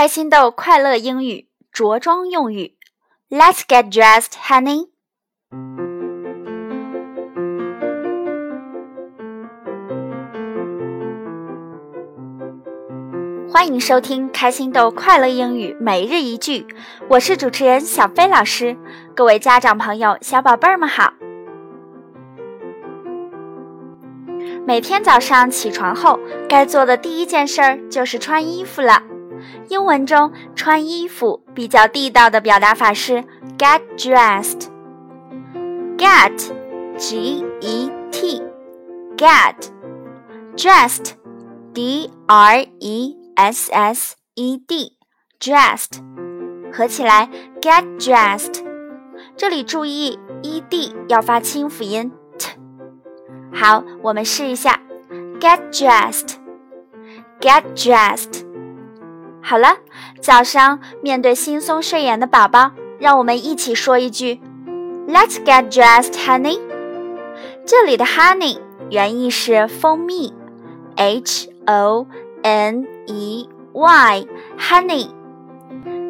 开心豆快乐英语着装用语，Let's get dressed, honey. 欢迎收听开心豆快乐英语每日一句，我是主持人小飞老师。各位家长朋友、小宝贝儿们好。每天早上起床后，该做的第一件事儿就是穿衣服了。英文中穿衣服比较地道的表达法是 get dressed。get，g e t，get dressed，d r e s s e d，dressed，合起来 get dressed。这里注意 e d 要发清辅音 t。好，我们试一下 get dressed，get dressed。好了，早上面对惺忪睡眼的宝宝，让我们一起说一句：“Let's get dressed, honey。”这里的 “honey” 原意是蜂蜜，h o n e y，honey。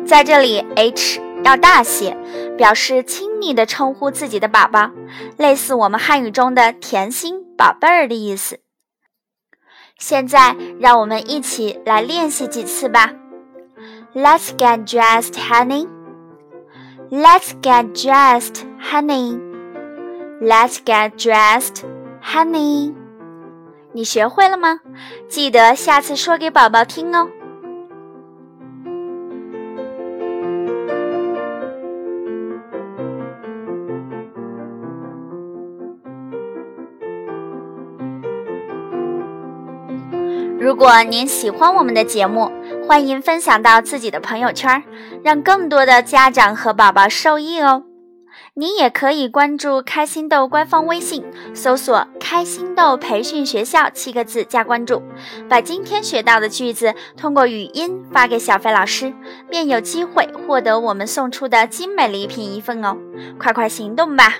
在这里，h 要大写，表示亲昵的称呼自己的宝宝，类似我们汉语中的“甜心宝贝儿”的意思。现在，让我们一起来练习几次吧。Let's get dressed, honey. Let's get dressed, honey. Let's get dressed, honey. 你学会了吗？记得下次说给宝宝听哦。如果您喜欢我们的节目，欢迎分享到自己的朋友圈，让更多的家长和宝宝受益哦。您也可以关注开心豆官方微信，搜索“开心豆培训学校”七个字加关注，把今天学到的句子通过语音发给小飞老师，便有机会获得我们送出的精美礼品一份哦。快快行动吧！